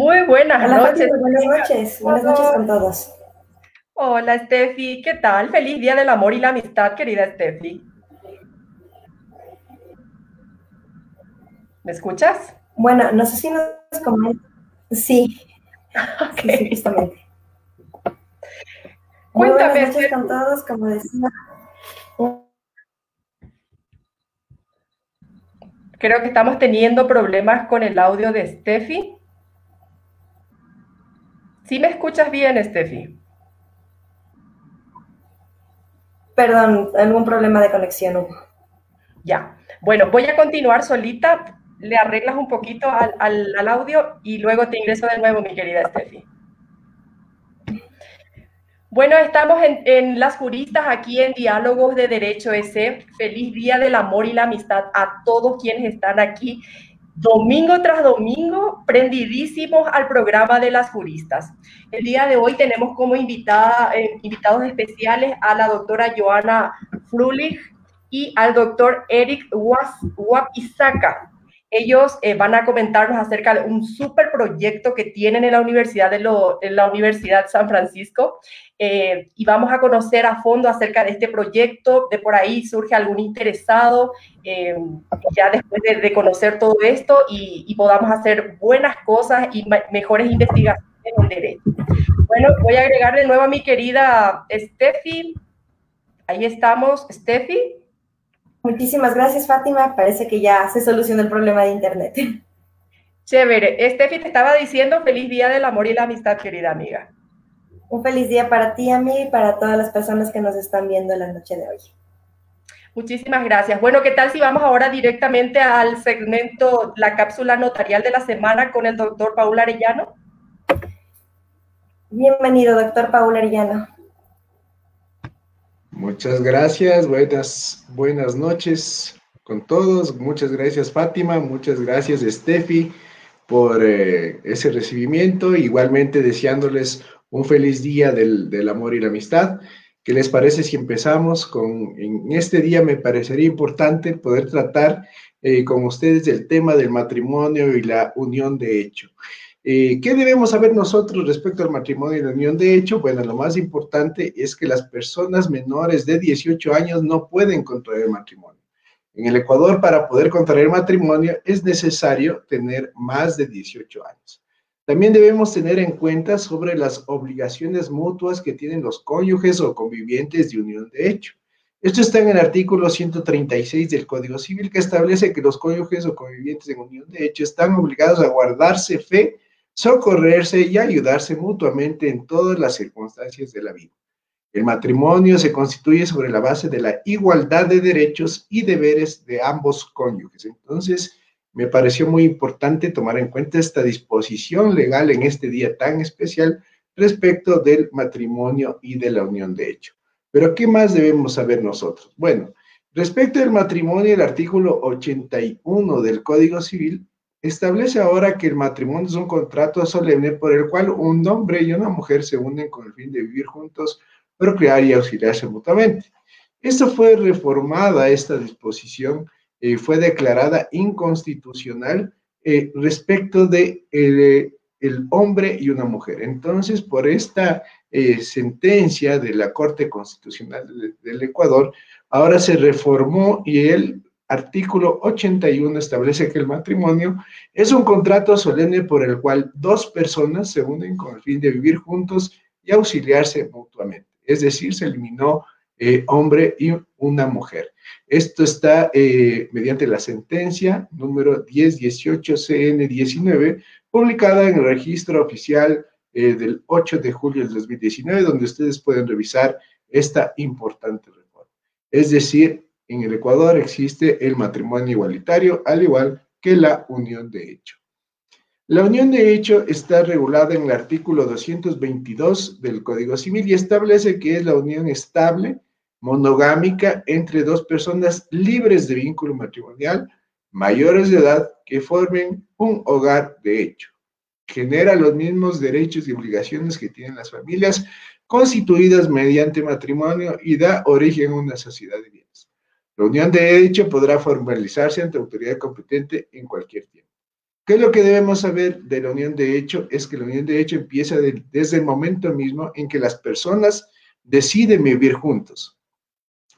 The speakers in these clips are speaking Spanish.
Muy buenas noches. buenas noches, buenas noches con todos. Hola, Steffi, ¿qué tal? Feliz Día del Amor y la Amistad, querida Steffi. ¿Me escuchas? Bueno, no sé si nos comentas. Sí. sí, justamente. Cuéntame. buenas noches con todos, como decía. Creo que estamos teniendo problemas con el audio de Steffi. ¿Sí me escuchas bien, Steffi? Perdón, algún problema de conexión Ya. Bueno, voy a continuar solita. Le arreglas un poquito al, audio y luego te ingreso de nuevo, mi querida Steffi. Bueno, estamos en, en, Las Juristas, aquí en Diálogos de Derecho ese. Feliz Día del Amor y la Amistad a todos quienes están aquí domingo tras domingo, prendidísimos al programa de las juristas. El día de hoy tenemos como invitada, eh, invitados especiales a la doctora Joana Frulich y al doctor Eric Wapisaka. Ellos eh, van a comentarnos acerca de un super proyecto que tienen en la Universidad de en la Universidad San Francisco eh, y vamos a conocer a fondo acerca de este proyecto. De por ahí surge algún interesado, eh, ya después de, conocer todo esto y, podamos hacer buenas cosas y mejores investigaciones en derecho. Bueno, voy a agregar de nuevo a mi querida Steffi. Ahí estamos, Steffi. Muchísimas gracias, Fátima. Parece que ya se solucionó el problema de Internet. Chévere. Steffi te estaba diciendo feliz día del amor y la amistad, querida amiga. Un feliz día para ti, a mí y para todas las personas que nos están viendo la noche de hoy. Muchísimas gracias. Bueno, ¿qué tal si vamos ahora directamente al segmento, la cápsula notarial de la semana con el doctor Paul Arellano? Bienvenido, doctor Paul Arellano. Muchas gracias, buenas, buenas noches con todos. Muchas gracias, Fátima. Muchas gracias, Steffi, por eh, ese recibimiento. Igualmente deseándoles un feliz día del, amor y la amistad. ¿Qué les parece si empezamos con, en este día me parecería importante poder tratar eh, con ustedes el tema del matrimonio y la unión de hecho? Eh, ¿Qué debemos saber nosotros respecto al matrimonio y la unión de hecho? Bueno, lo más importante es que las personas menores de 18 años no pueden contraer matrimonio. En el Ecuador, para poder contraer matrimonio, es necesario tener más de 18 años. También debemos tener en cuenta sobre las obligaciones mutuas que tienen los cónyuges o convivientes de unión de hecho. Esto está en el artículo 136 del Código Civil que establece que los cónyuges o convivientes de unión de hecho están obligados a guardarse fe, socorrerse y ayudarse mutuamente en todas las circunstancias de la vida. El matrimonio se constituye sobre la base de la igualdad de derechos y deberes de ambos cónyuges. Entonces, me pareció muy importante tomar en cuenta esta disposición legal en este día tan especial respecto del matrimonio y de la unión de hecho. Pero, ¿qué más debemos saber nosotros? Bueno, respecto del matrimonio, el artículo 81 del Código Civil establece ahora que el matrimonio es un contrato solemne por el cual un hombre y una mujer se unen con el fin de vivir juntos, procrear y auxiliarse mutuamente. Esto fue reformada, esta disposición, eh, fue declarada inconstitucional eh, respecto de eh, el hombre y una mujer. Entonces, por esta sentencia de la Corte Constitucional del Ecuador, ahora se reformó y el artículo 81 establece que el matrimonio es un contrato solemne por el cual dos personas se unen con el fin de vivir juntos y auxiliarse mutuamente. Es decir, se eliminó hombre y una mujer. Esto está eh, mediante la sentencia número 1018 CN 19, publicada en el registro oficial eh, del 8 de julio del 2019, donde ustedes pueden revisar esta importante reforma. Es decir, en el Ecuador existe el matrimonio igualitario, al igual que la unión de hecho. La unión de hecho está regulada en el artículo 222 del Código Civil y establece que es la unión estable monogámica entre dos personas libres de vínculo matrimonial, mayores de edad, que formen un hogar de hecho. Genera los mismos derechos y obligaciones que tienen las familias constituidas mediante matrimonio y da origen a una sociedad de. La unión de hecho podrá formalizarse ante autoridad competente en cualquier tiempo. ¿Qué es lo que debemos saber de la unión de hecho? Es que la unión de hecho empieza desde el momento mismo en que las personas deciden vivir juntos,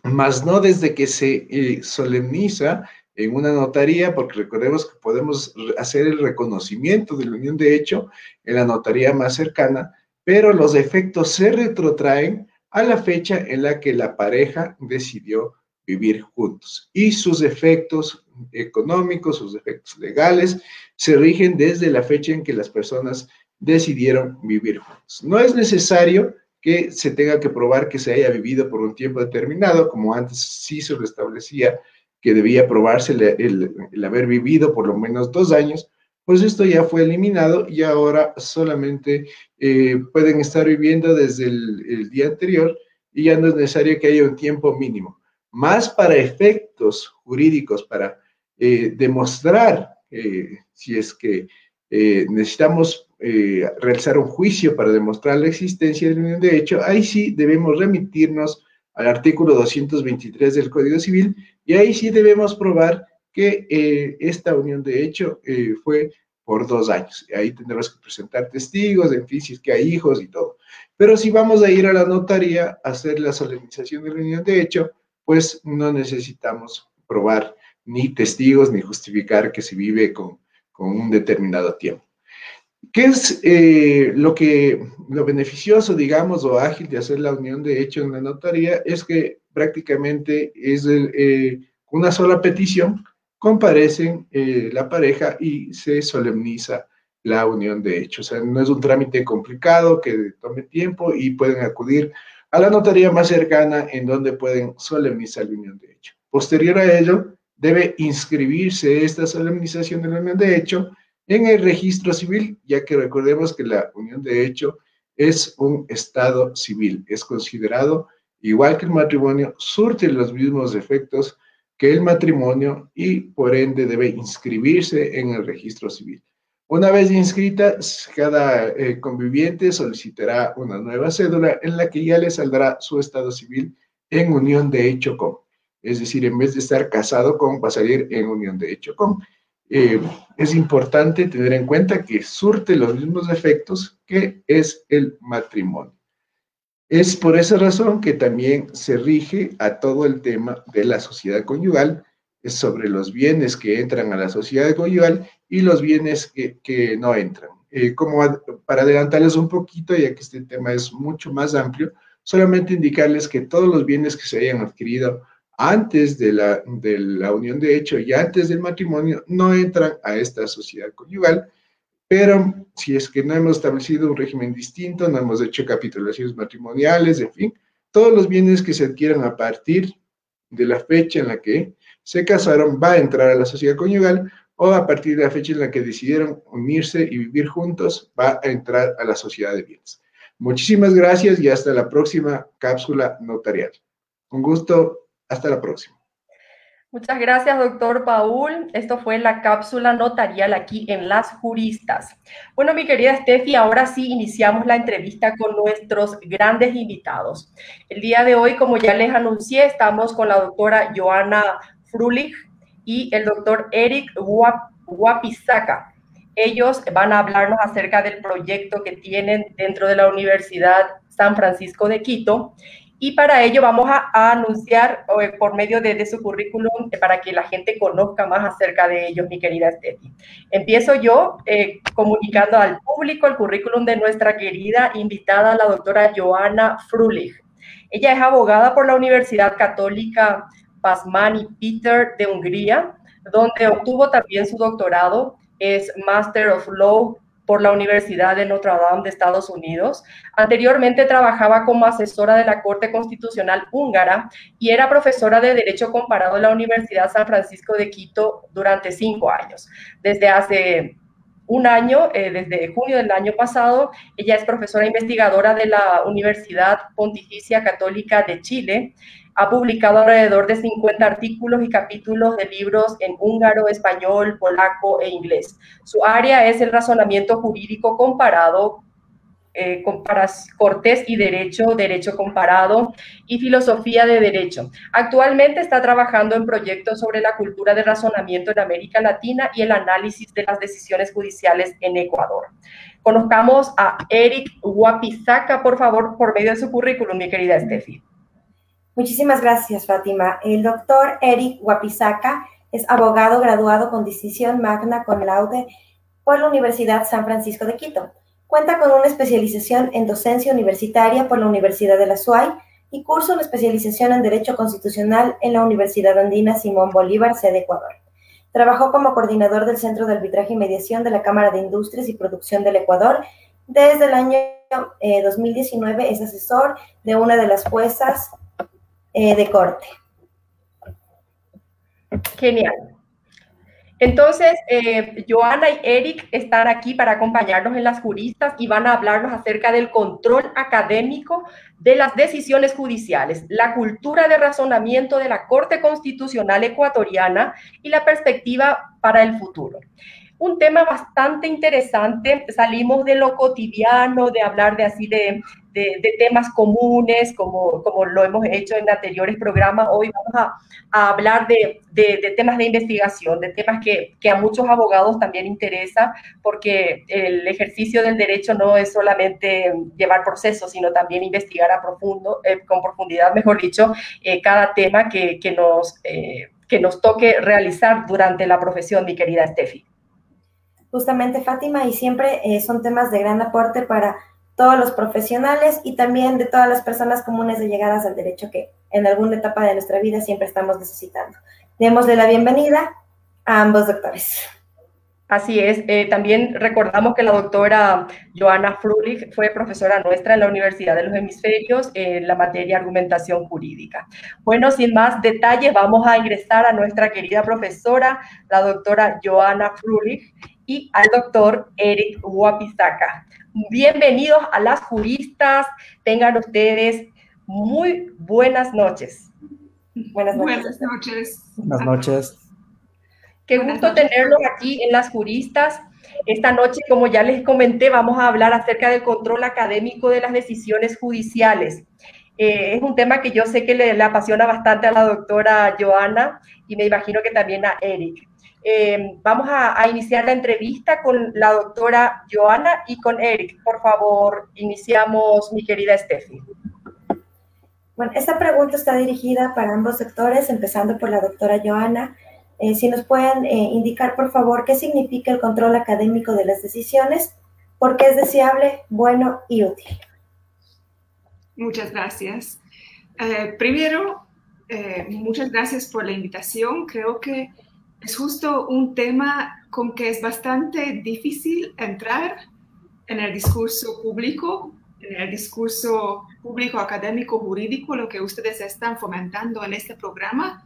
más no desde que se eh, solemniza en una notaría, porque recordemos que podemos hacer el reconocimiento de la unión de hecho en la notaría más cercana, pero los efectos se retrotraen a la fecha en la que la pareja decidió vivir juntos y sus efectos económicos, sus efectos legales, se rigen desde la fecha en que las personas decidieron vivir juntos. No es necesario que se tenga que probar que se haya vivido por un tiempo determinado, como antes sí se lo establecía, que debía probarse el, haber vivido por lo menos dos años, pues esto ya fue eliminado y ahora solamente eh, pueden estar viviendo desde el, día anterior y ya no es necesario que haya un tiempo mínimo. Más para efectos jurídicos, para eh, demostrar eh, si es que necesitamos realizar un juicio para demostrar la existencia de la unión de hecho, ahí sí debemos remitirnos al artículo 223 del Código Civil y ahí sí debemos probar que eh, esta unión de hecho eh, fue por dos años. Ahí tendremos que presentar testigos, en fin, si es que hay hijos y todo. Pero si vamos a ir a la notaría a hacer la solemnización de la unión de hecho, pues no necesitamos probar ni testigos ni justificar que se vive con, con un determinado tiempo. ¿Qué es eh, lo que lo beneficioso, digamos, o ágil de hacer la unión de hecho en la notaría? Es que prácticamente es eh, una sola petición, comparecen eh, la pareja y se solemniza la unión de hecho. O sea, no es un trámite complicado que tome tiempo y pueden acudir a la notaría más cercana en donde pueden solemnizar la unión de hecho. Posterior a ello, debe inscribirse esta solemnización de la unión de hecho en el registro civil, ya que recordemos que la unión de hecho es un estado civil, es considerado igual que el matrimonio, surte los mismos efectos que el matrimonio y por ende debe inscribirse en el registro civil. Una vez inscrita, cada eh, conviviente solicitará una nueva cédula en la que ya le saldrá su estado civil en unión de hecho con. Es decir, en vez de estar casado con, va a salir en unión de hecho con. Eh, es importante tener en cuenta que surte los mismos efectos que es el matrimonio. Es por esa razón que también se rige a todo el tema de la sociedad conyugal, es sobre los bienes que entran a la sociedad conyugal y los bienes que, no entran. Eh, como para adelantarles un poquito, ya que este tema es mucho más amplio, solamente indicarles que todos los bienes que se hayan adquirido antes de la, de la unión de hecho y antes del matrimonio no entran a esta sociedad conyugal, pero si es que no hemos establecido un régimen distinto, no hemos hecho capitulaciones matrimoniales, en fin, todos los bienes que se adquieran a partir de la fecha en la que se casaron va a entrar a la sociedad conyugal o a partir de la fecha en la que decidieron unirse y vivir juntos va a entrar a la sociedad de bienes. Muchísimas gracias y hasta la próxima cápsula notarial. Un gusto hasta la próxima. Muchas gracias, doctor Paul. Esto fue la cápsula notarial aquí en Las Juristas. Bueno, mi querida Steffi, ahora sí iniciamos la entrevista con nuestros grandes invitados. El día de hoy, como ya les anuncié, estamos con la doctora Joana Frulich y el doctor Eric Guapizaca. Ellos van a hablarnos acerca del proyecto que tienen dentro de la Universidad San Francisco de Quito y para ello vamos a, anunciar eh, por medio de, su currículum eh, para que la gente conozca más acerca de ellos, mi querida Steffi. Empiezo yo eh, comunicando al público el currículum de nuestra querida invitada, la doctora Joana Frulich. Ella es abogada por la Universidad Católica Pasmani Peter de Hungría, donde obtuvo también su doctorado. Es Master of Law por la Universidad de Notre Dame de Estados Unidos. Anteriormente trabajaba como asesora de la Corte Constitucional húngara y era profesora de Derecho Comparado en la Universidad San Francisco de Quito durante cinco años. Desde hace un año, eh, desde junio del año pasado, ella es profesora investigadora de la Universidad Pontificia Católica de Chile ha publicado alrededor de 50 artículos y capítulos de libros en húngaro, español, polaco e inglés. Su área es el razonamiento jurídico comparado eh, Cortés y Derecho, Derecho Comparado y Filosofía de Derecho. Actualmente está trabajando en proyectos sobre la cultura de razonamiento en América Latina y el análisis de las decisiones judiciales en Ecuador. Conozcamos a Eric Guapizaca, por favor, por medio de su currículum, mi querida Steffi. Muchísimas gracias, Fátima. El doctor Eric Guapizaca es abogado graduado con distinción magna con laude por la Universidad San Francisco de Quito. Cuenta con una especialización en docencia universitaria por la Universidad de la SUAY y curso de especialización en Derecho Constitucional en la Universidad Andina Simón Bolívar, sede Ecuador. Trabajó como coordinador del Centro de Arbitraje y Mediación de la Cámara de Industrias y Producción del Ecuador. Desde el año 2019 eh, es asesor de una de las juezas eh, de corte. Genial. Entonces, eh, Joana y Eric están aquí para acompañarnos en las juristas y van a hablarnos acerca del control académico de las decisiones judiciales, la cultura de razonamiento de la Corte Constitucional Ecuatoriana y la perspectiva para el futuro un tema bastante interesante. Salimos de lo cotidiano, de hablar de así de, temas comunes, como, como lo hemos hecho en anteriores programas. Hoy vamos a, hablar de, temas de investigación, de temas que, a muchos abogados también interesa, porque el ejercicio del derecho no es solamente llevar procesos, sino también investigar a profundo, eh, con profundidad, mejor dicho, eh, cada tema que, nos, eh, que nos toque realizar durante la profesión, mi querida Steffi justamente Fátima y siempre eh, son temas de gran aporte para todos los profesionales y también de todas las personas comunes de llegadas al derecho que en alguna etapa de nuestra vida siempre estamos necesitando. Démosle la bienvenida a ambos doctores. Así es. Eh, también recordamos que la doctora Joana Frulich fue profesora nuestra en la Universidad de los Hemisferios en la materia argumentación jurídica. Bueno, sin más detalles, vamos a ingresar a nuestra querida profesora, la doctora Joana Frulich, y al doctor Eric Guapizaca. Bienvenidos a las juristas. Tengan ustedes muy buenas noches. Buenas noches. Buenas noches. Qué gusto tenerlos aquí en las juristas. Esta noche, como ya les comenté, vamos a hablar acerca del control académico de las decisiones judiciales. Eh, es un tema que yo sé que le, le, apasiona bastante a la doctora Joana y me imagino que también a Eric. Eh, vamos a, iniciar la entrevista con la doctora Joana y con Eric. Por favor, iniciamos, mi querida Steffi. Bueno, esta pregunta está dirigida para ambos sectores, empezando por la doctora Joana. Eh, si nos pueden eh, indicar, por favor, qué significa el control académico de las decisiones, por qué es deseable, bueno y útil. Muchas gracias. primero, muchas gracias por la invitación. Creo que es justo un tema con que es bastante difícil entrar en el discurso público, en el discurso público académico jurídico, lo que ustedes están fomentando en este programa.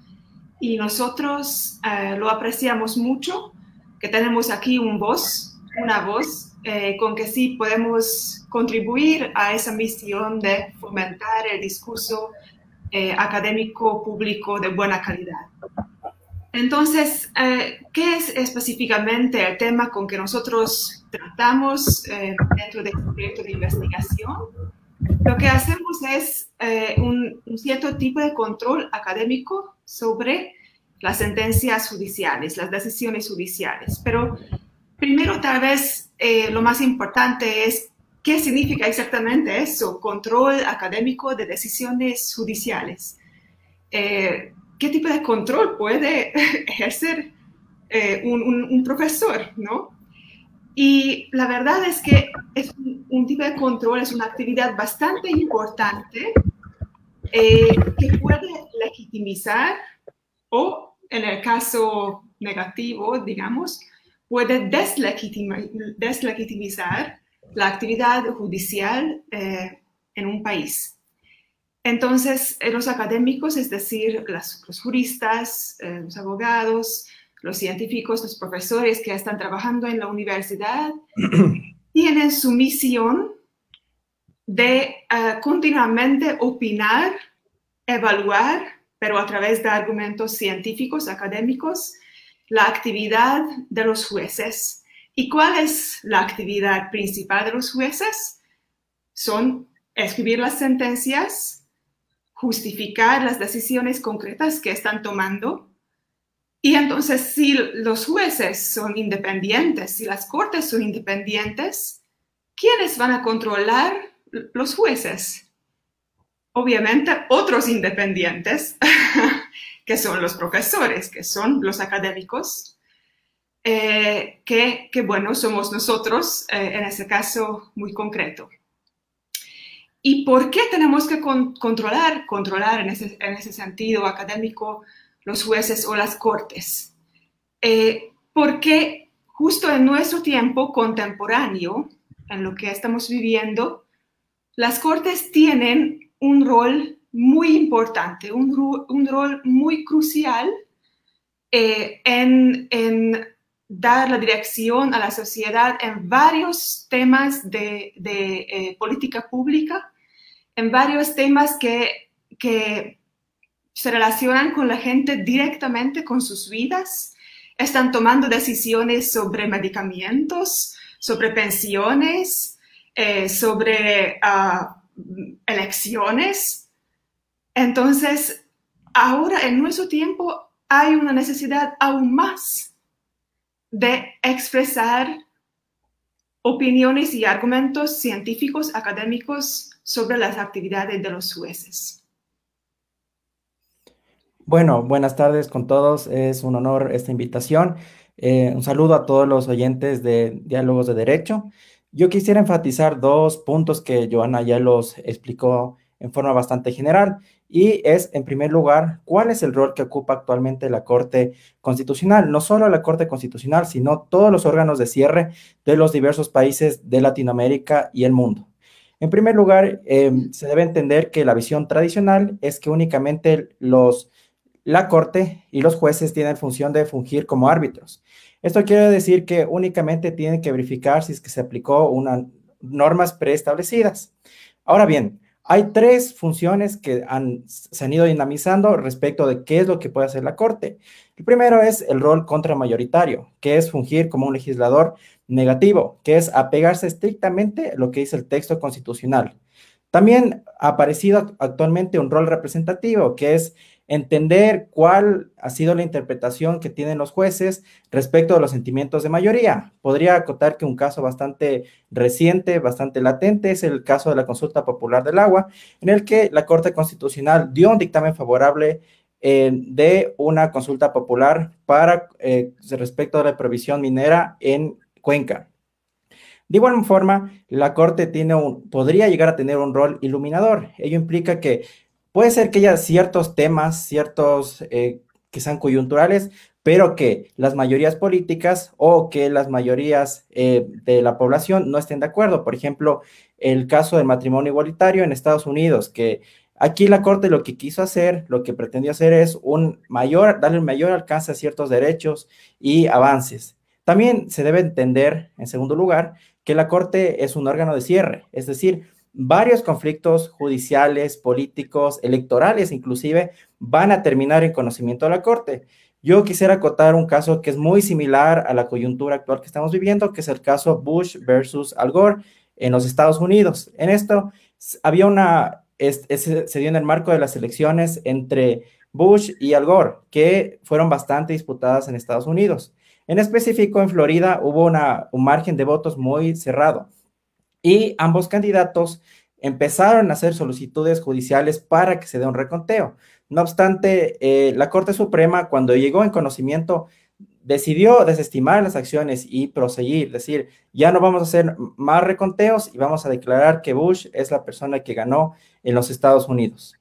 Y nosotros eh, lo apreciamos mucho, que tenemos aquí un voz, una voz, eh, con que sí podemos contribuir a esa misión de fomentar el discurso eh, académico público de buena calidad. Entonces, eh, ¿qué es específicamente el tema con que nosotros tratamos eh, dentro de este proyecto de investigación? Lo que hacemos es eh, un, cierto tipo de control académico sobre las sentencias judiciales, las decisiones judiciales. Pero primero, tal vez lo más importante es qué significa exactamente eso, control académico de decisiones judiciales qué tipo de control puede ejercer eh, un, profesor, ¿no? Y la verdad es que es un, tipo de control, es una actividad bastante importante eh, que puede legitimizar o, en el caso negativo, digamos, puede deslegitimizar la actividad judicial eh, en un país. Entonces, eh, los académicos, es decir, los juristas, eh, los abogados, los científicos, los profesores que están trabajando en la universidad, tienen su misión de eh, continuamente opinar, evaluar, pero a través de argumentos científicos, académicos, la actividad de los jueces. ¿Y cuál es la actividad principal de los jueces? son escribir las sentencias, justificar las decisiones concretas que están tomando. Y entonces, si los jueces son independientes, si las cortes son independientes, ¿quiénes van a controlar los jueces? Obviamente, otros independientes, que son los profesores, que son los académicos, eh, que, bueno, somos nosotros, eh, en ese caso muy concreto. ¿Y por qué tenemos que controlar, controlar en ese, sentido académico los jueces o las cortes? Eh, porque justo en nuestro tiempo contemporáneo, en lo que estamos viviendo, las cortes tienen un rol muy importante, un, rol muy crucial eh, en, dar la dirección a la sociedad en varios temas de, eh, política pública en varios temas que, que se relacionan con la gente directamente con sus vidas. Están tomando decisiones sobre medicamentos, sobre pensiones, eh, sobre ah, elecciones. Entonces, ahora en nuestro tiempo hay una necesidad aún más de expresar opiniones y argumentos científicos, académicos sobre las actividades de los jueces. Bueno, buenas tardes con todos. Es un honor esta invitación. Eh, un saludo a todos los oyentes de Diálogos de Derecho. Yo quisiera enfatizar dos puntos que Joana ya los explicó en forma bastante general y es, en primer lugar, cuál es el rol que ocupa actualmente la Corte Constitucional, no solo la Corte Constitucional, sino todos los órganos de cierre de los diversos países de Latinoamérica y el mundo. En primer lugar, em, se debe entender que la visión tradicional es que únicamente los, la Corte y los jueces tienen función de fungir como árbitros. Esto quiere decir que únicamente tienen que verificar si es que se aplicó unas normas preestablecidas. Ahora bien, hay tres funciones que se han ido dinamizando respecto de qué es lo que puede hacer la Corte. El primero es el rol contramayoritario, que es fungir como un legislador negativo, que es apegarse estrictamente a lo que dice el texto constitucional. También ha aparecido actualmente un rol representativo, que es entender cuál ha sido la interpretación que tienen los jueces respecto a los sentimientos de mayoría. Podría acotar que un caso bastante reciente, bastante latente, es el caso de la consulta popular del agua, en el que la Corte Constitucional dio un dictamen favorable eh, de una consulta popular para eh, respecto a la provisión minera en Cuenca. De igual forma, la Corte tiene un, podría llegar a tener un rol iluminador. Ello implica que puede ser que haya ciertos temas, ciertos eh, que sean coyunturales, pero que las mayorías políticas o que las mayorías eh, de la población no estén de acuerdo. Por ejemplo, el caso del matrimonio igualitario en Estados Unidos, que aquí la Corte lo que quiso hacer, lo que pretendió hacer es un mayor, darle un mayor alcance a ciertos derechos y avances. También se debe entender, en segundo lugar, que la Corte es un órgano de cierre, es decir, varios conflictos judiciales, políticos, electorales inclusive, van a terminar en conocimiento de la Corte. Yo quisiera acotar un caso que es muy similar a la coyuntura actual que estamos viviendo, que es el caso Bush versus Al Gore en los Estados Unidos. En esto había una, se dio en el marco de las elecciones entre Bush y Al Gore, que fueron bastante disputadas en Estados Unidos. En específico, en Florida hubo un margen de votos muy cerrado y ambos candidatos empezaron a hacer solicitudes judiciales para que se dé un reconteo. No obstante, eh, la Corte Suprema, cuando llegó en conocimiento, decidió desestimar las acciones y proseguir, decir, ya no vamos a hacer más reconteos y vamos a declarar que Bush es la persona que ganó en los Estados Unidos.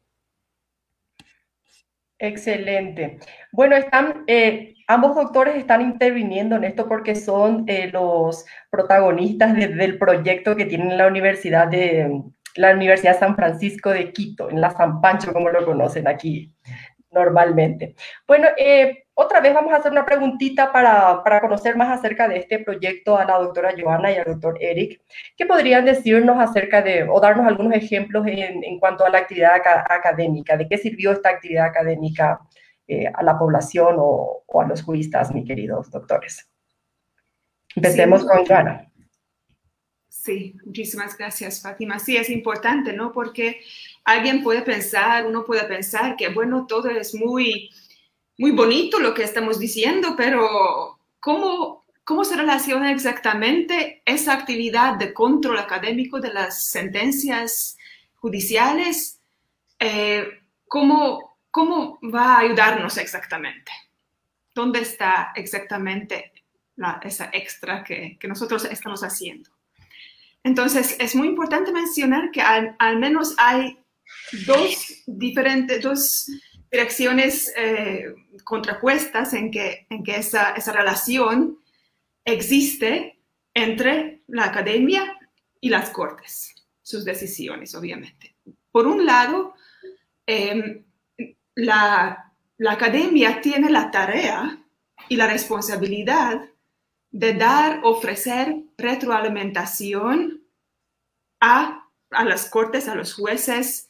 Excelente. Bueno, están, eh, ambos doctores están interviniendo en esto porque son eh, los protagonistas del proyecto que tienen la Universidad de la Universidad San Francisco de Quito, en la San Pancho, como lo conocen aquí normalmente. Bueno, eh, otra vez vamos a hacer una preguntita para, para, conocer más acerca de este proyecto a la doctora Joana y al doctor Eric. ¿Qué podrían decirnos acerca de, o darnos algunos ejemplos en, en cuanto a la actividad académica? ¿De qué sirvió esta actividad académica eh, a la población o, o, a los juristas, mis queridos doctores? Empecemos con Joana. Sí, muchísimas gracias, Fátima. Sí, es importante, ¿no? Porque alguien puede pensar, uno puede pensar que, bueno, todo es muy, muy bonito lo que estamos diciendo, pero ¿cómo, cómo se relaciona exactamente esa actividad de control académico de las sentencias judiciales? Eh, ¿cómo, ¿Cómo va a ayudarnos exactamente? ¿Dónde está exactamente esa extra que, que nosotros estamos haciendo? Entonces, es muy importante mencionar que al, menos hay dos diferentes, dos direcciones eh, contrapuestas en que, en que esa, esa, relación existe entre la academia y las cortes, sus decisiones, obviamente. Por un lado, em, la, la academia tiene la tarea y la responsabilidad de dar, ofrecer retroalimentación a, a las cortes, a los jueces,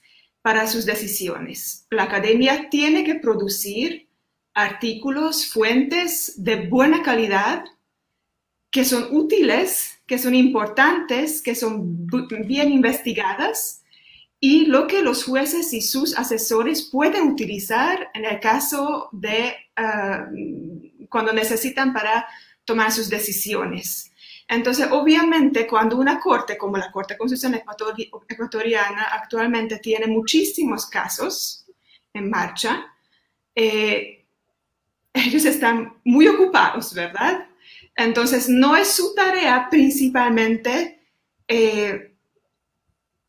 para sus decisiones. La academia tiene que producir artículos, fuentes de buena calidad, que son útiles, que son importantes, que son bien investigadas y lo que los jueces y sus asesores pueden utilizar en el caso de ah, cuando necesitan para tomar sus decisiones. Entonces, obviamente, cuando una corte como la Corte Constitucional Ecuatoriana actualmente tiene muchísimos casos en marcha, eh, ellos están muy ocupados, ¿verdad? Entonces, no es su tarea principalmente eh,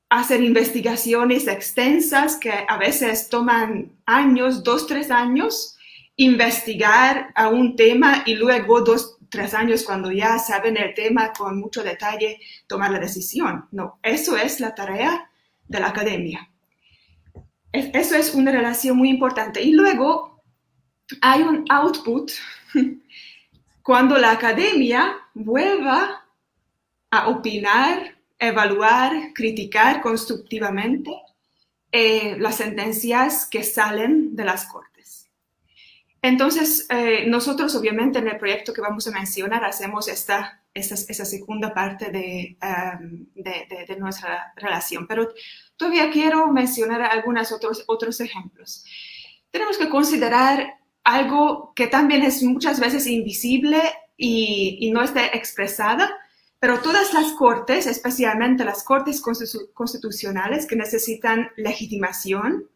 hacer investigaciones extensas que a veces toman años, dos, tres años, investigar a un tema y luego dos, tres años cuando ya saben el tema con mucho detalle tomar la decisión. No, eso es la tarea de la academia. Eso es una relación muy importante. Y luego hay un output cuando la academia vuelva a opinar evaluar, criticar constructivamente eh, las sentencias que salen de las cortes. Entonces, eh, nosotros obviamente en el proyecto que vamos a mencionar hacemos esta, esa, segunda parte um, de, de, nuestra relación, pero todavía quiero mencionar algunos otros, otros ejemplos. Tenemos que considerar algo que también es muchas veces invisible y, y no está expresada, pero todas las cortes, especialmente las cortes constitucionales que necesitan legitimación,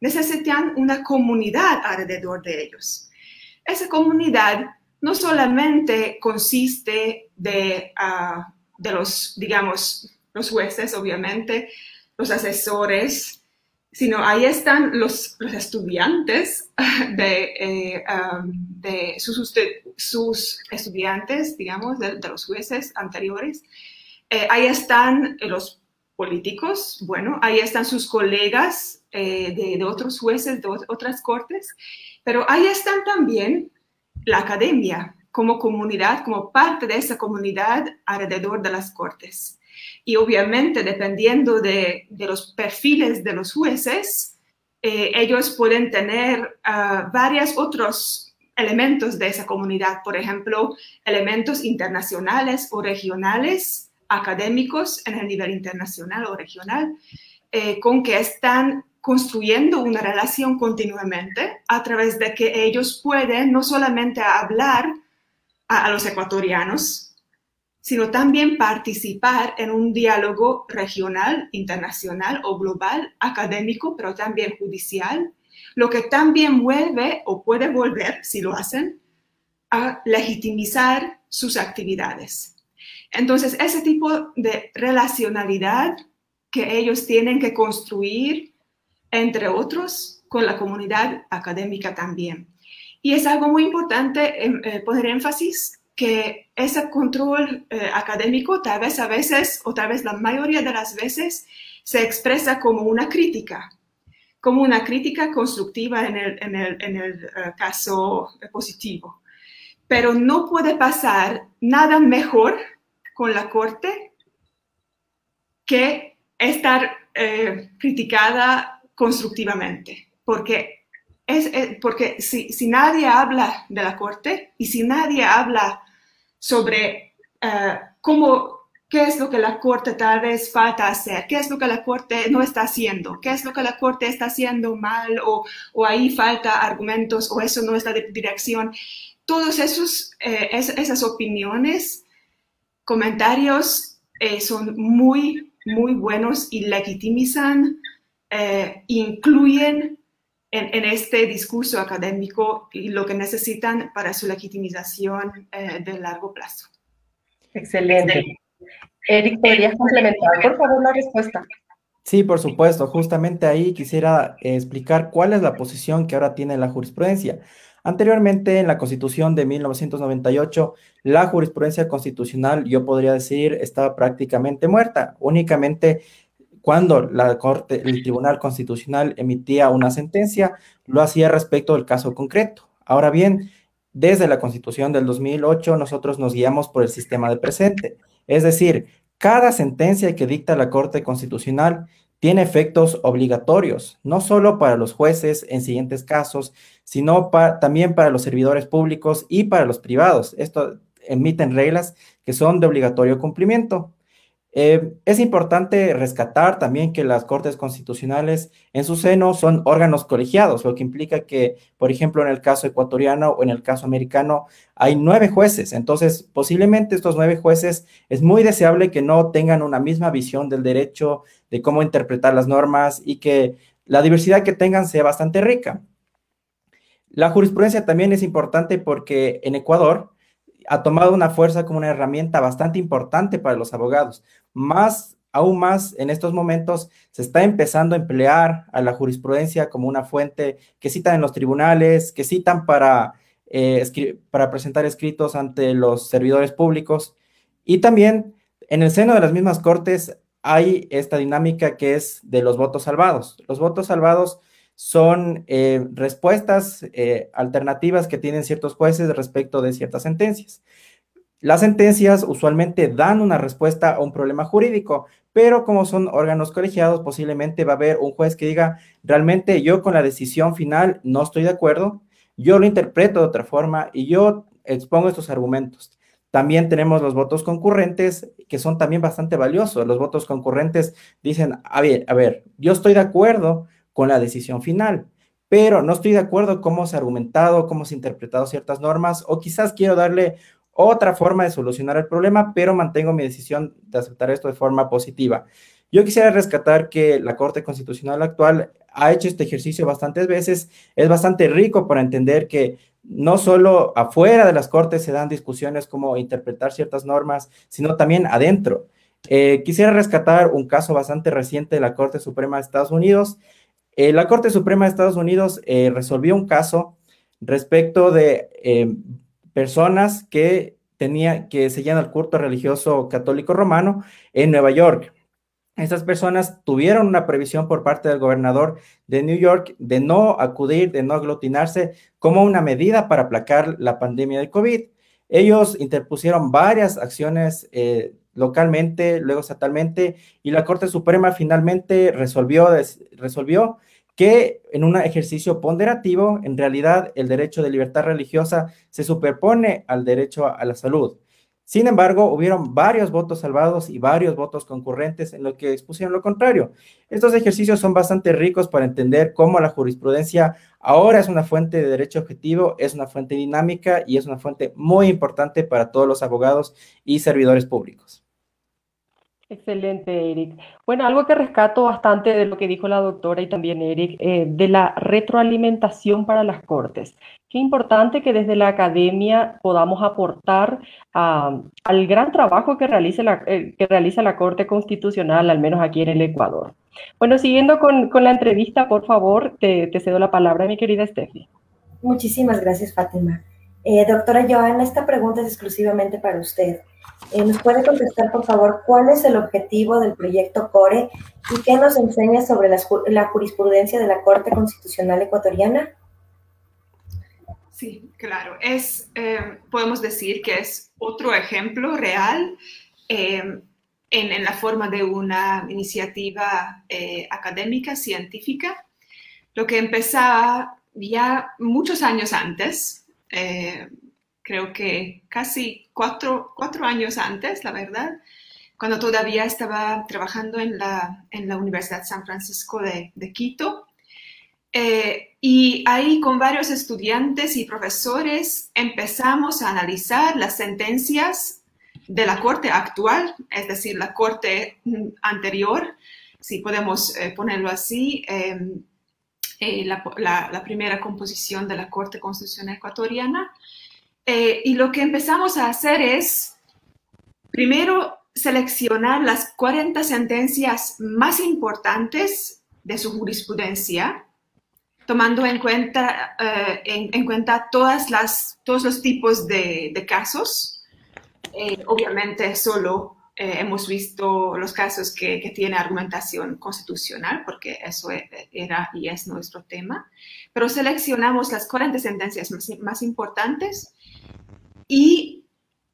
necesitan una comunidad alrededor de ellos. Esa comunidad no solamente consiste de, ah, de los, digamos, los jueces, obviamente, los asesores, sino ahí están los, los estudiantes de, eh, de sus, sus, estudiantes, digamos, de, los jueces anteriores. Eh, ahí están los políticos, bueno, ahí están sus colegas eh, de, de, otros jueces, de otras cortes, pero ahí están también la academia como comunidad, como parte de esa comunidad alrededor de las cortes. Y obviamente, dependiendo de, los perfiles de los jueces, eh, ellos pueden tener uh, varios otros elementos de esa comunidad, por ejemplo, elementos internacionales o regionales, académicos en el nivel internacional o regional, eh, con que están construyendo una relación continuamente a través de que ellos pueden no solamente hablar a los ecuatorianos, sino también participar en un diálogo regional, internacional o global, académico, pero también judicial, lo que también vuelve o puede volver, si lo hacen, a legitimizar sus actividades. Entonces, ese tipo de relacionalidad que ellos tienen que construir, entre otros, con la comunidad académica también. Y es algo muy importante em, eh, poner énfasis que ese control eh, académico tal vez a veces, o tal vez la mayoría de las veces, se expresa como una crítica, como una crítica constructiva en el, en el, en el eh, caso positivo. Pero no puede pasar nada mejor con la Corte que estar criticada constructivamente, porque, es, porque si, si nadie habla de la Corte y si nadie habla sobre eh, cómo qué es lo que la Corte tal vez falta hacer, qué es lo que la Corte no está haciendo, qué es lo que la Corte está haciendo mal o, o ahí falta argumentos o eso no es la dirección. Esos, eh, esas opiniones, comentarios eh, son muy, muy buenos y legitimizan, eh, incluyen en, en, este discurso académico y lo que necesitan para su legitimización de largo plazo. Excelente. Eric, ¿podrías complementar, por favor, la respuesta? Sí, por supuesto. Justamente ahí quisiera eh, explicar cuál es la posición que ahora tiene la jurisprudencia. Anteriormente, en la Constitución de 1998, la jurisprudencia constitucional, yo podría decir, estaba prácticamente muerta. Únicamente cuando la Corte, el Tribunal Constitucional emitía una sentencia, lo hacía respecto del caso concreto. Ahora bien, desde la Constitución del 2008, nosotros nos guiamos por el sistema de presente. Es decir, cada sentencia que dicta la Corte Constitucional tiene efectos obligatorios, no solo para los jueces en siguientes casos, sino también para los servidores públicos y para los privados. Esto emiten reglas que son de obligatorio cumplimiento. Eh, es importante rescatar también que las Cortes Constitucionales en su seno son órganos colegiados, lo que implica que, por ejemplo, en el caso ecuatoriano o en el caso americano hay nueve jueces. Entonces, posiblemente estos nueve jueces es muy deseable que no tengan una misma visión del derecho, de cómo interpretar las normas y que la diversidad que tengan sea bastante rica. La jurisprudencia también es importante porque en Ecuador, ha tomado una fuerza como una herramienta bastante importante para los abogados. Más, aún más, en estos momentos se está empezando a emplear a la jurisprudencia como una fuente que citan en los tribunales, que citan para, eh, para presentar escritos ante los servidores públicos. Y también en el seno de las mismas cortes hay esta dinámica que es de los votos salvados. Los votos salvados son eh, respuestas eh, alternativas que tienen ciertos jueces respecto de ciertas sentencias. Las sentencias usualmente dan una respuesta a un problema jurídico, pero como son órganos colegiados, posiblemente va a haber un juez que diga, realmente yo con la decisión final no estoy de acuerdo, yo lo interpreto de otra forma y yo expongo estos argumentos. También tenemos los votos concurrentes, que son también bastante valiosos. Los votos concurrentes dicen, a ver, a ver, yo estoy de acuerdo, con la decisión final. Pero no estoy de acuerdo cómo se ha argumentado, cómo se ha interpretado ciertas normas, o quizás quiero darle otra forma de solucionar el problema, pero mantengo mi decisión de aceptar esto de forma positiva. Yo quisiera rescatar que la Corte Constitucional actual ha hecho este ejercicio bastantes veces, es bastante rico para entender que no solo afuera de las Cortes se dan discusiones como interpretar ciertas normas, sino también adentro. Eh, quisiera rescatar un caso bastante reciente de la Corte Suprema de Estados Unidos, eh, la Corte Suprema de Estados Unidos eh, resolvió un caso respecto de eh, personas que tenía, que seguían el culto religioso católico romano en Nueva York. Estas personas tuvieron una previsión por parte del gobernador de New York de no acudir, de no aglutinarse como una medida para aplacar la pandemia de COVID. Ellos interpusieron varias acciones localmente, luego estatalmente, y la Corte Suprema finalmente resolvió, resolvió que en un ejercicio ponderativo, en realidad el derecho de libertad religiosa se superpone al derecho a, la salud. Sin embargo, hubieron varios votos salvados y varios votos concurrentes en lo que expusieron lo contrario. Estos ejercicios son bastante ricos para entender cómo la jurisprudencia ahora es una fuente de derecho objetivo, es una fuente dinámica y es una fuente muy importante para todos los abogados y servidores públicos. Excelente, Eric. Bueno, algo que rescato bastante de lo que dijo la doctora y también Eric, eh, de la retroalimentación para las cortes. Qué importante que desde la academia podamos aportar al gran trabajo que realiza, la, eh, que realiza la Corte Constitucional, al menos aquí en el Ecuador. Bueno, siguiendo con, la entrevista, por favor, te, cedo la palabra, mi querida Steffi. Muchísimas gracias, Fátima. Eh, doctora Joana, esta pregunta es exclusivamente para usted. Eh, ¿Nos puede contestar, por favor, cuál es el objetivo del proyecto CORE y qué nos enseña sobre la, jurisprudencia de la Corte Constitucional Ecuatoriana? Sí, claro. Es, eh, podemos decir que es otro ejemplo real eh, en, la forma de una iniciativa académica, científica, lo que empezaba ya muchos años antes, creo que casi cuatro, años antes, la verdad, cuando todavía estaba trabajando en la, en la Universidad San Francisco de, de Quito. Eh, y ahí con varios estudiantes y profesores empezamos a analizar las sentencias de la corte actual, es decir, la corte mm, anterior, si podemos eh, ponerlo así, em, eh, la, la, primera composición de la Corte Constitucional Ecuatoriana. Y lo que empezamos a hacer es, primero, seleccionar las 40 sentencias más importantes de su jurisprudencia, tomando en cuenta, eh, en, cuenta todos los tipos de, casos. Eh, obviamente solo eh, hemos visto los casos que, que tienen argumentación constitucional, porque eso e, era y es nuestro tema, pero seleccionamos las 40 sentencias más, más importantes y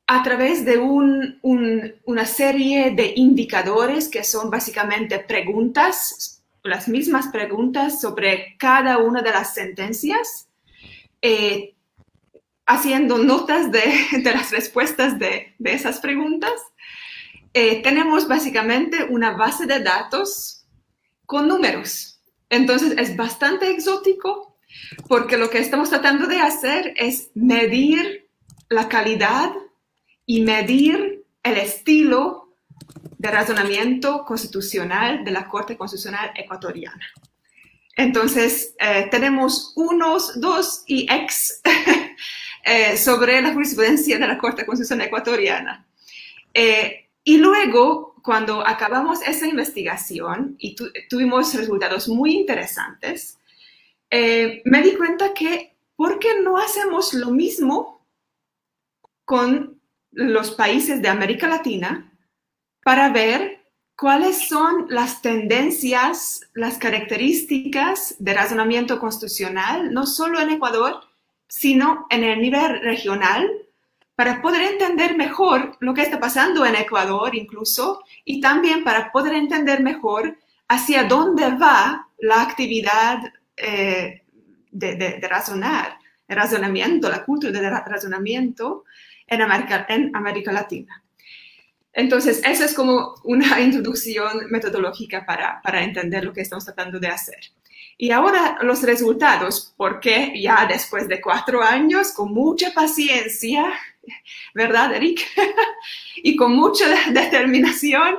a través de una serie de indicadores que son básicamente preguntas, las mismas preguntas sobre cada una de las sentencias, eh, haciendo notas de, las respuestas de, esas preguntas. Eh, tenemos básicamente una base de datos con números. Entonces es bastante exótico porque lo que estamos tratando de hacer es medir la calidad y medir el estilo de razonamiento constitucional de la Corte Constitucional Ecuatoriana. Entonces, eh, tenemos unos, dos y ex eh, sobre la jurisprudencia de la Corte Constitucional Ecuatoriana. Eh, y luego, cuando acabamos esa investigación y tuvimos resultados muy interesantes, me di cuenta que, ¿por qué no hacemos lo mismo con los países de América Latina para ver cuáles son las tendencias, las características de razonamiento constitucional, no solo en Ecuador, sino en el nivel regional, para poder entender mejor lo que está pasando en Ecuador incluso, y también para poder entender mejor hacia dónde va la actividad eh, de, razonar, el razonamiento, la cultura del razonamiento en América, en América Latina. Entonces, esa es como una introducción metodológica para, para entender lo que estamos tratando de hacer. Y ahora los resultados, porque ya después de cuatro años, con mucha paciencia, ¿verdad, Eric? y con mucha determinación,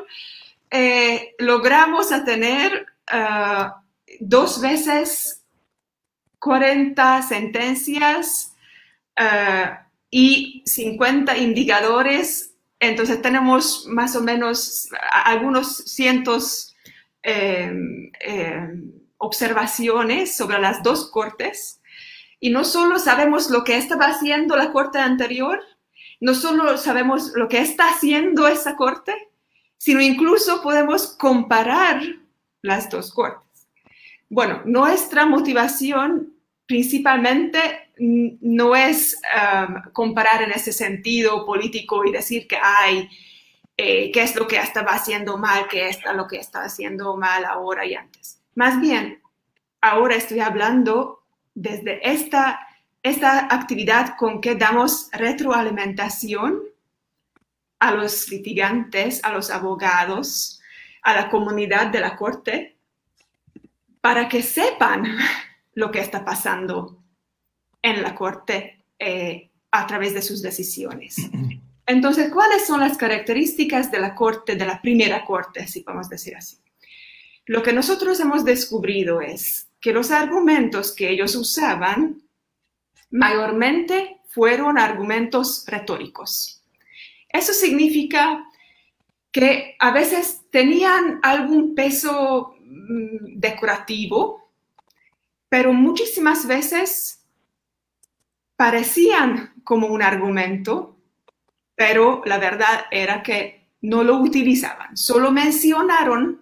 eh, logramos tener uh, dos veces 40 sentencias uh, y 50 indicadores. Entonces tenemos más o menos algunos cientos eh, eh, observaciones sobre las dos cortes. Y no solo sabemos lo que estaba haciendo la corte anterior, no solo sabemos lo que está haciendo esa corte, sino incluso podemos comparar las dos cortes. Bueno, nuestra motivación principalmente no es um, comparar en ese sentido político y decir que hay eh, qué es lo que estaba haciendo mal, qué es lo que está haciendo mal ahora y antes. Más bien, ahora estoy hablando desde esta, esta actividad con que damos retroalimentación a los litigantes, a los abogados, a la comunidad de la corte, para que sepan lo que está pasando en la Corte eh, a través de sus decisiones. Entonces, ¿cuáles son las características de la Corte, de la primera Corte, si podemos decir así? Lo que nosotros hemos descubrido es que los argumentos que ellos usaban mayormente fueron argumentos retóricos. Eso significa que a veces tenían algún peso mm, decorativo, pero muchísimas veces parecían como un argumento, pero la verdad era que no lo utilizaban, solo mencionaron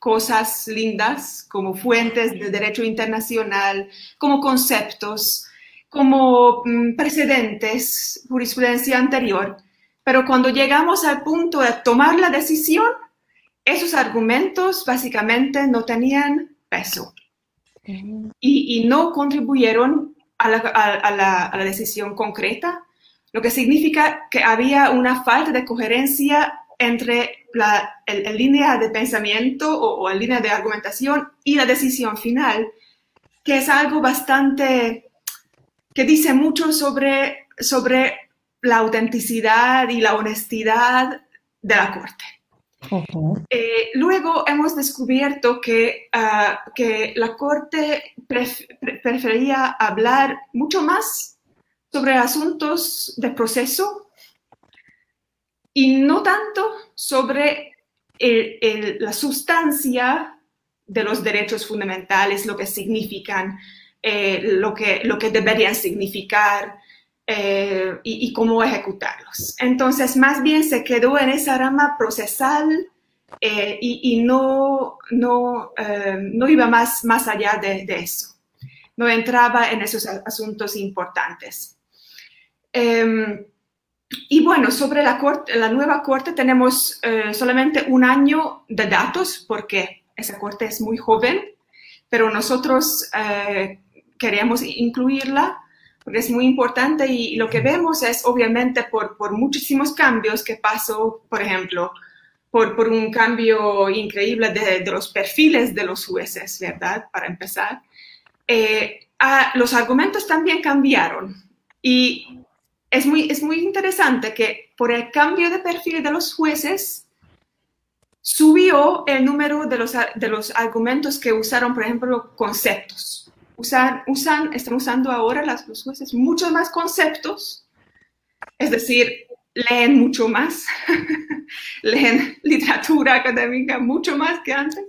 cosas lindas como fuentes de derecho internacional, como conceptos, como mm, precedentes, jurisprudencia anterior, pero cuando llegamos al punto de tomar la decisión, esos argumentos básicamente no tenían peso. Y, y no contribuyeron a la, decisión concreta, lo que significa que había una falta de coherencia entre la línea de pensamiento o, la línea de argumentación y la decisión final, que es algo bastante, que dice mucho sobre, sobre la autenticidad y la honestidad de la Corte. Eh, luego hemos descubierto que, ah, que la Corte prefería hablar mucho más sobre asuntos de proceso y no tanto sobre la sustancia de los derechos fundamentales, lo que significan, eh, lo, que, lo que deberían significar eh, y, cómo ejecutarlos. Entonces, más bien se quedó en esa rama procesal eh, y, no, no, no, iba más, más allá de, de, eso. No entraba en esos asuntos importantes. Em, y bueno, sobre la, corte, la nueva corte tenemos eh, solamente un año de datos porque esa corte es muy joven, pero nosotros eh, queremos incluirla porque es muy importante y, lo que vemos es obviamente por, por muchísimos cambios que pasó, por ejemplo, por, por un cambio increíble de, de, los perfiles de los jueces, ¿verdad? Para empezar. Eh, los argumentos también cambiaron y es muy, es muy interesante que por el cambio de perfil de los jueces, subió el número de los, de los argumentos que usaron, por ejemplo, conceptos. Usan, usan, están usando ahora las, los jueces muchos más conceptos, es decir, leen mucho más, leen literatura académica mucho más que antes,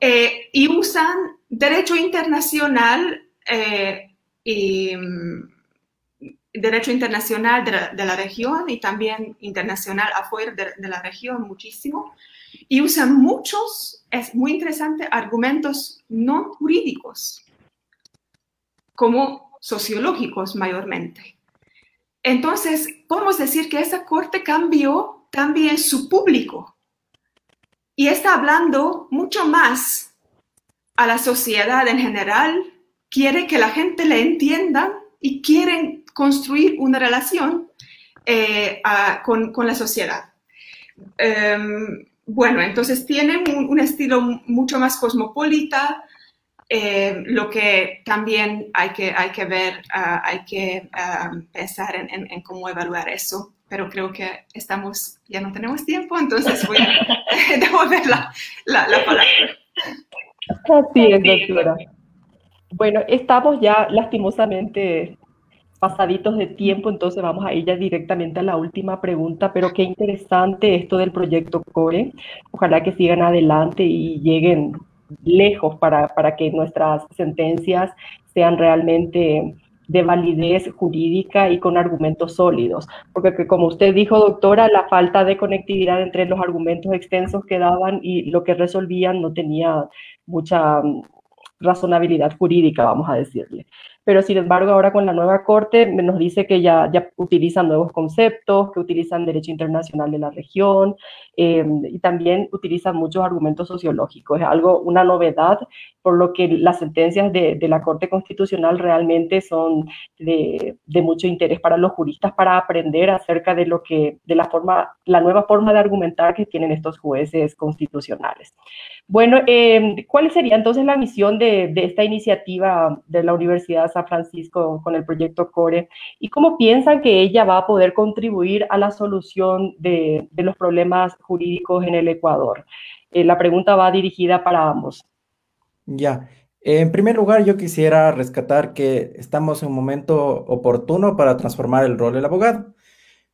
eh, y usan derecho internacional eh, y derecho internacional de la, región y también internacional afuera de, la región muchísimo. Y usan muchos, es muy interesante, argumentos no jurídicos, como sociológicos mayormente. Entonces, podemos decir que esa corte cambió también su público y está hablando mucho más a la sociedad en general, quiere que la gente le entienda y quieren construir una relación eh, con, con, la sociedad. Em, bueno, entonces tienen un, estilo mucho más cosmopolita, eh, lo que también hay que, hay que ver, ah, hay que ah, pensar en, en, cómo evaluar eso, pero creo que estamos, ya no tenemos tiempo, entonces voy a devolver la, la, la palabra. Así es, doctora. Bueno, estamos ya lastimosamente pasaditos de tiempo, entonces vamos a ir ya directamente a la última pregunta, pero qué interesante esto del proyecto CORE. Ojalá que sigan adelante y lleguen lejos para, para que nuestras sentencias sean realmente de validez jurídica y con argumentos sólidos. Porque como usted dijo, doctora, la falta de conectividad entre los argumentos extensos que daban y lo que resolvían no tenía mucha mm, razonabilidad jurídica, vamos a decirle pero sin embargo ahora con la nueva corte nos dice que ya, ya utilizan nuevos conceptos, que utilizan derecho internacional de la región em, y también utilizan muchos argumentos sociológicos. Es algo, una novedad, por lo que las sentencias de, de la Corte Constitucional realmente son de, de, mucho interés para los juristas para aprender acerca de lo que, de la forma, la nueva forma de argumentar que tienen estos jueces constitucionales. Bueno, eh, ¿cuál sería entonces la misión de, de esta iniciativa de la Universidad San Francisco con el proyecto CORE y cómo piensan que ella va a poder contribuir a la solución de, los problemas jurídicos en el Ecuador. Eh, la pregunta va dirigida para ambos. Ya. En primer lugar, yo quisiera rescatar que estamos en un momento oportuno para transformar el rol del abogado.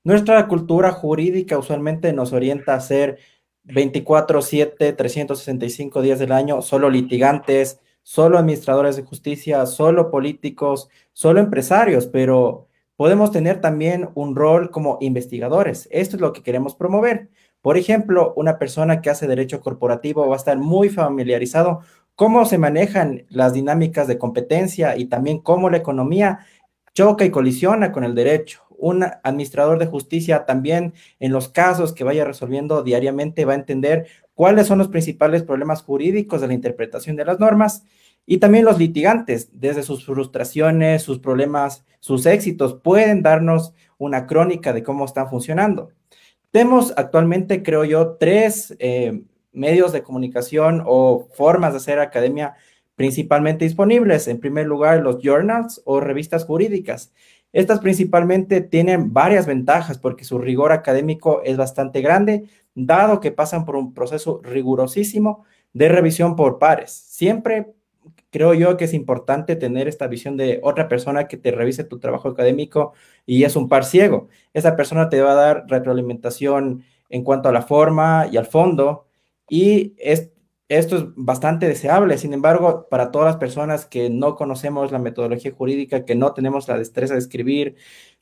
Nuestra cultura jurídica usualmente nos orienta a ser 24/7, 365 días del año, solo litigantes, solo administradores de justicia, solo políticos, solo empresarios, pero podemos tener también un rol como investigadores. Esto es lo que queremos promover. Por ejemplo, una persona que hace derecho corporativo va a estar muy familiarizado cómo se manejan las dinámicas de competencia y también cómo la economía choca y colisiona con el derecho. Un administrador de justicia también en los casos que vaya resolviendo diariamente va a entender cuáles son los principales problemas jurídicos de la interpretación de las normas y también los litigantes, desde sus frustraciones, sus problemas, sus éxitos, pueden darnos una crónica de cómo están funcionando. Tenemos actualmente, creo yo, tres eh, medios de comunicación o formas de hacer academia principalmente disponibles. En primer lugar, los journals o revistas jurídicas. Estas principalmente tienen varias ventajas porque su rigor académico es bastante grande, dado que pasan por un proceso rigurosísimo de revisión por pares. Siempre creo yo que es importante tener esta visión de otra persona que te revise tu trabajo académico y es un par ciego. Esa persona te va a dar retroalimentación en cuanto a la forma y al fondo y esto es bastante deseable. Sin embargo, para todas las personas que no conocemos la metodología jurídica, que no tenemos la destreza de escribir,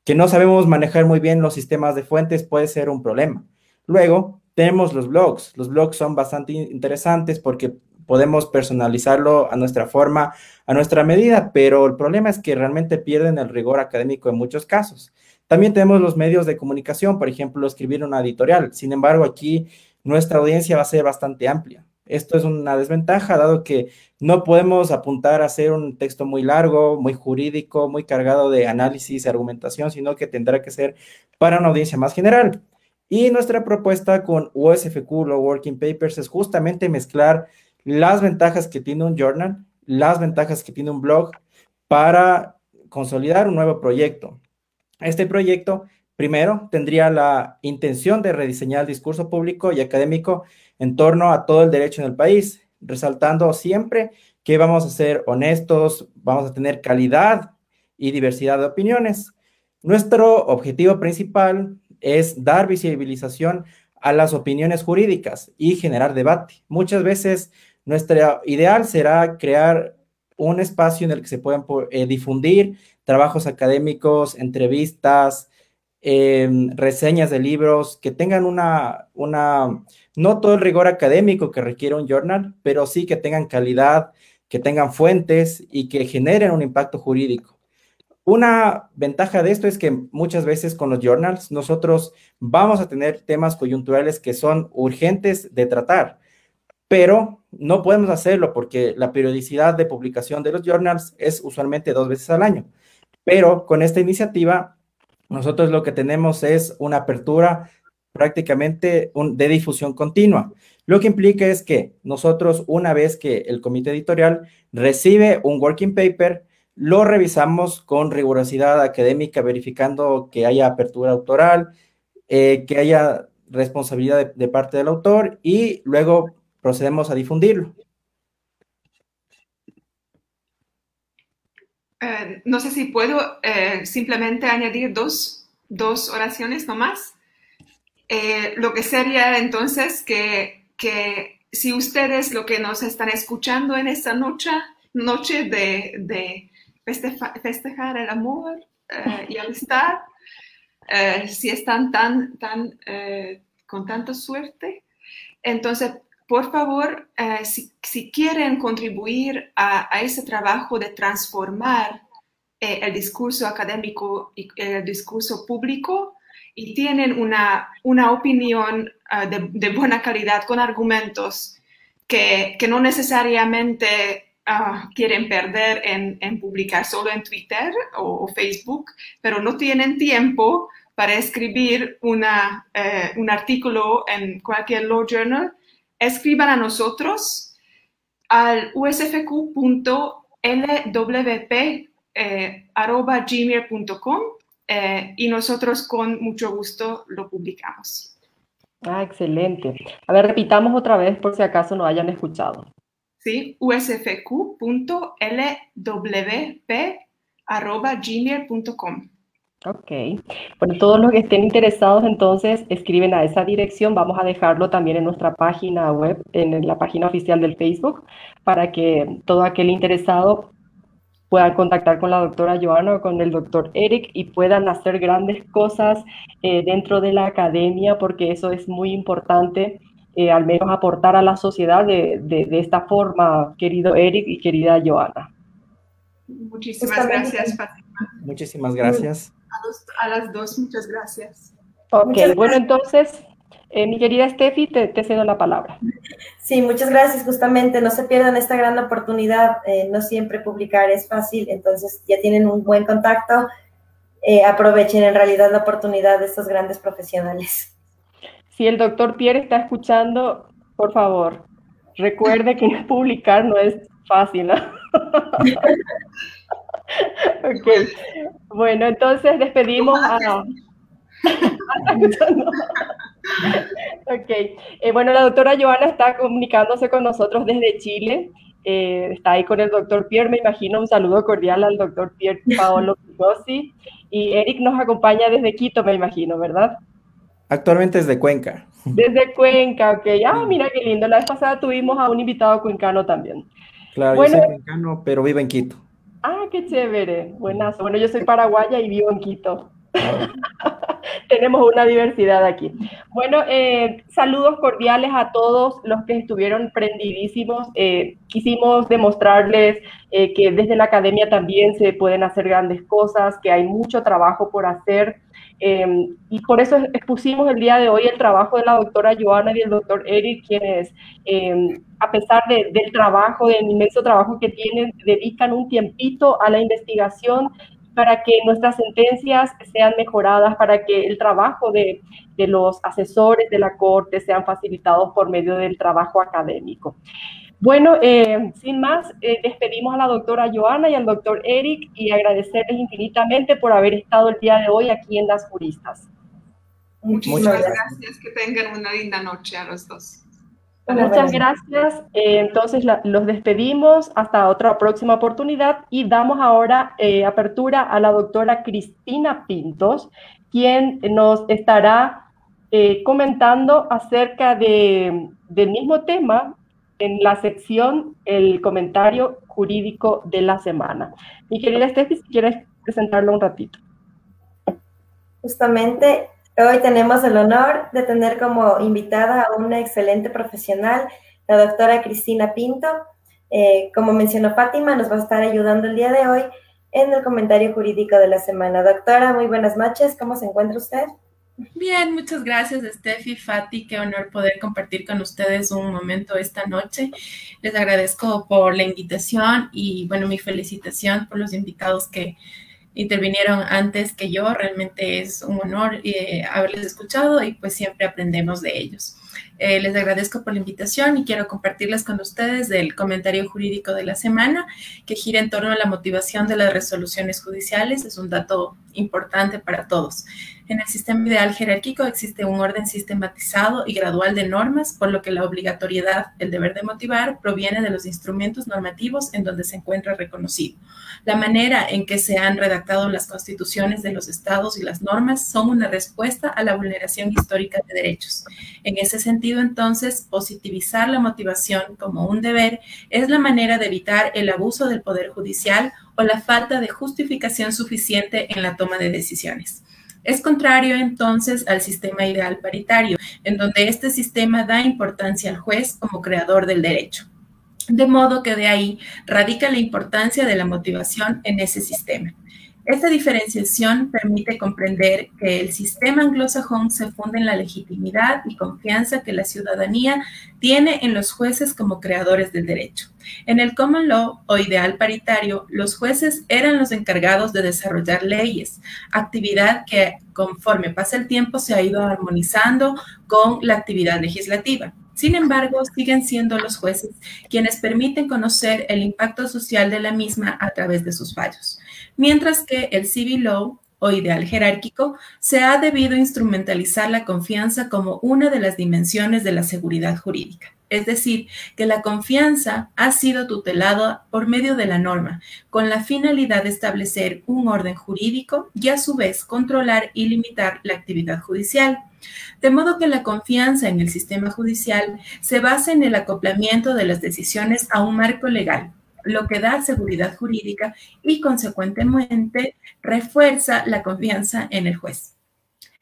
que no sabemos manejar muy bien los sistemas de fuentes, puede ser un problema. Luego, tenemos los blogs. Los blogs son bastante interesantes porque podemos personalizarlo a nuestra forma, a nuestra medida, pero el problema es que realmente pierden el rigor académico en muchos casos. También tenemos los medios de comunicación, por ejemplo, escribir una editorial. Sin embargo, aquí nuestra audiencia va a ser bastante amplia. Esto es una desventaja, dado que no podemos apuntar a hacer un texto muy largo, muy jurídico, muy cargado de análisis argumentación, sino que tendrá que ser para una audiencia más general. Y nuestra propuesta con USFQ, los Working Papers, es justamente mezclar las ventajas que tiene un journal, las ventajas que tiene un blog para consolidar un nuevo proyecto. Este proyecto, primero, tendría la intención de rediseñar el discurso público y académico en torno a todo el derecho en el país, resaltando siempre que vamos a ser honestos, vamos a tener calidad y diversidad de opiniones. Nuestro objetivo principal es dar visibilización a las opiniones jurídicas y generar debate. Muchas veces nuestro ideal será crear un espacio en el que se puedan eh, difundir trabajos académicos, entrevistas, em, reseñas de libros, que tengan una, una, no todo el rigor académico que requiere un journal, pero sí que tengan calidad, que tengan fuentes y que generen un impacto jurídico. Una ventaja de esto es que muchas veces con los journals nosotros vamos a tener temas coyunturales que son urgentes de tratar pero no podemos hacerlo porque la periodicidad de publicación de los journals es usualmente dos veces al año. Pero con esta iniciativa, nosotros lo que tenemos es una apertura prácticamente de difusión continua. Lo que implica es que nosotros, una vez que el comité editorial recibe un working paper, lo revisamos con rigurosidad académica, verificando que haya apertura autoral, eh, que haya responsabilidad de parte del autor y luego procedemos a difundirlo. Eh, no sé si puedo eh, simplemente añadir dos, oraciones nomás. Eh, lo que sería entonces que, si ustedes lo que nos están escuchando en esta noche, noche de, festejar el amor y amistad, si están tan, tan, con tanta suerte, entonces por favor, eh, si, quieren contribuir a, ese trabajo de transformar eh, el discurso académico y el discurso público y tienen una, una opinión eh, de, buena calidad con argumentos que, no necesariamente ah, quieren perder en, publicar solo en Twitter o, Facebook, pero no tienen tiempo para escribir una, un artículo en cualquier law journal, escriban a nosotros al usfq.lwp.gmail.com eh, y nosotros con mucho gusto lo publicamos. Ah, excelente. A ver, repitamos otra vez por si acaso no hayan escuchado. Sí, usfq.lwp.gmail.com. Ok. Bueno, todos los que estén interesados entonces escriben a esa dirección. Vamos a dejarlo también en nuestra página web, en la página oficial del Facebook, para que todo aquel interesado pueda contactar con la doctora Joana o con el doctor Eric y puedan hacer grandes cosas eh, dentro de la academia, porque eso es muy importante, eh, al menos aportar a la sociedad de, de esta forma, querido Eric y querida Joana. Muchísimas gracias, Fátima. Muchísimas gracias. A, las dos, muchas gracias. Ok, bueno, entonces, eh, mi querida Steffi, te, cedo la palabra. Sí, muchas gracias. Justamente, no se pierdan esta gran oportunidad. Eh, no siempre publicar es fácil, entonces ya tienen un buen contacto. Eh, aprovechen en realidad la oportunidad de estos grandes profesionales. Si el doctor Pierre está escuchando, por favor, recuerde que publicar no es fácil. ¿no? ok. Bueno, entonces despedimos a... ok. Eh, bueno, la doctora Joana está comunicándose con nosotros desde Chile. Eh, está ahí con el doctor Pierre, me imagino. Un saludo cordial al doctor Pierre Paolo Pigosi. Y Eric nos acompaña desde Quito, me imagino, ¿verdad? Actualmente desde Cuenca. Desde Cuenca, ok. Ah, mira qué lindo. La vez pasada tuvimos a un invitado cuencano también. Claro, bueno, yo soy cuencano, pero vivo en Quito. Ah, qué chévere. Buenazo. Bueno, yo soy paraguaya y vivo en Quito. Tenemos una diversidad aquí. Bueno, eh, saludos cordiales a todos los que estuvieron prendidísimos. Eh, quisimos demostrarles eh, que desde la academia también se pueden hacer grandes cosas, que hay mucho trabajo por hacer. Y por eso expusimos el día de hoy el trabajo de la doctora Joana y el doctor Eric, quienes, a pesar del trabajo, del inmenso trabajo que tienen, dedican un tiempito a la investigación para que nuestras sentencias sean mejoradas, para que el trabajo de, los asesores de la Corte sean facilitados por medio del trabajo académico. Bueno, eh, sin más, eh, despedimos a la doctora Joana y al doctor Eric y agradecerles infinitamente por haber estado el día de hoy aquí en Las Juristas. Muchísimas gracias. Que tengan una linda noche a los dos. Muchas gracias. Eh, entonces los despedimos hasta otra próxima oportunidad y damos ahora eh, apertura a la doctora Cristina Pintos, quien nos estará eh, comentando acerca de, del mismo tema en la sección El comentario jurídico de la semana. Mi querida Steffi, si quieres presentarlo un ratito. Justamente Hoy tenemos el honor de tener como invitada a una excelente profesional, la doctora Cristina Pinto. Eh, como mencionó Fátima, nos va a estar ayudando el día de hoy en el comentario jurídico de la semana. Doctora, muy buenas noches. ¿Cómo se encuentra usted? Bien, muchas gracias, Steffi, Fati. Qué honor poder compartir con ustedes un momento esta noche. Les agradezco por la invitación y, bueno, mi felicitación por los invitados que intervinieron antes que yo. Realmente es un honor eh, haberles escuchado y pues siempre aprendemos de ellos. Eh, les agradezco por la invitación y quiero compartirles con ustedes el comentario jurídico de la semana que gira en torno a la motivación de las resoluciones judiciales. Es un dato importante para todos. En el sistema ideal jerárquico existe un orden sistematizado y gradual de normas, por lo que la obligatoriedad, el deber de motivar, proviene de los instrumentos normativos en donde se encuentra reconocido. La manera en que se han redactado las constituciones de los estados y las normas son una respuesta a la vulneración histórica de derechos. En ese sentido, entonces, positivizar la motivación como un deber es la manera de evitar el abuso del Poder Judicial o la falta de justificación suficiente en la toma de decisiones. Es contrario entonces al sistema ideal paritario, en donde este sistema da importancia al juez como creador del derecho. De modo que de ahí radica la importancia de la motivación en ese sistema. Esta diferenciación permite comprender que el sistema anglosajón se funda en la legitimidad y confianza que la ciudadanía tiene en los jueces como creadores del derecho. En el common law o ideal paritario, los jueces eran los encargados de desarrollar leyes, actividad que conforme pasa el tiempo se ha ido armonizando con la actividad legislativa. Sin embargo, siguen siendo los jueces quienes permiten conocer el impacto social de la misma a través de sus fallos mientras que el civil law o ideal jerárquico se ha debido instrumentalizar la confianza como una de las dimensiones de la seguridad jurídica. Es decir, que la confianza ha sido tutelada por medio de la norma, con la finalidad de establecer un orden jurídico y a su vez controlar y limitar la actividad judicial. De modo que la confianza en el sistema judicial se basa en el acoplamiento de las decisiones a un marco legal, lo que da seguridad jurídica y consecuentemente refuerza la confianza en el juez.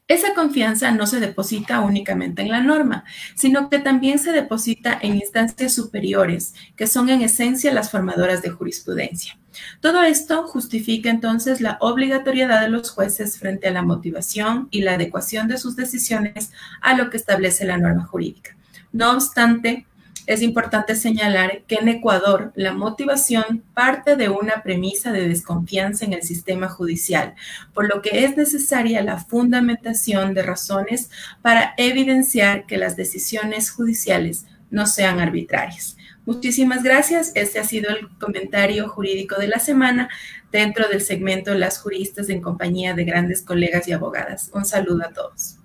Esa confianza no se deposita únicamente en la norma, sino que también se deposita en instancias superiores, que son en esencia las formadoras de jurisprudencia. Todo esto justifica entonces la obligatoriedad de los jueces frente a la motivación y la adecuación de sus decisiones a lo que establece la norma jurídica. No obstante, Es importante señalar que en Ecuador la motivación parte de una premisa de desconfianza en el sistema judicial, por lo que es necesaria la fundamentación de razones para evidenciar que las decisiones judiciales no sean arbitrarias. Muchísimas gracias. Este ha sido el comentario jurídico de la semana dentro del segmento Las juristas en compañía de grandes colegas y abogadas. Un saludo a todos.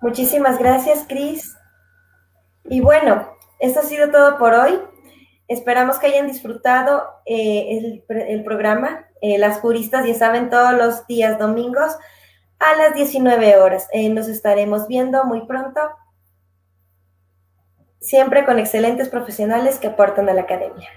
Muchísimas gracias, Cris. Y bueno, esto ha sido todo por hoy. Esperamos que hayan disfrutado eh, el, programa. Eh, las juristas ya saben todos los días domingos a las 19 horas. Eh, nos estaremos viendo muy pronto siempre con excelentes profesionales que aportan a la academia.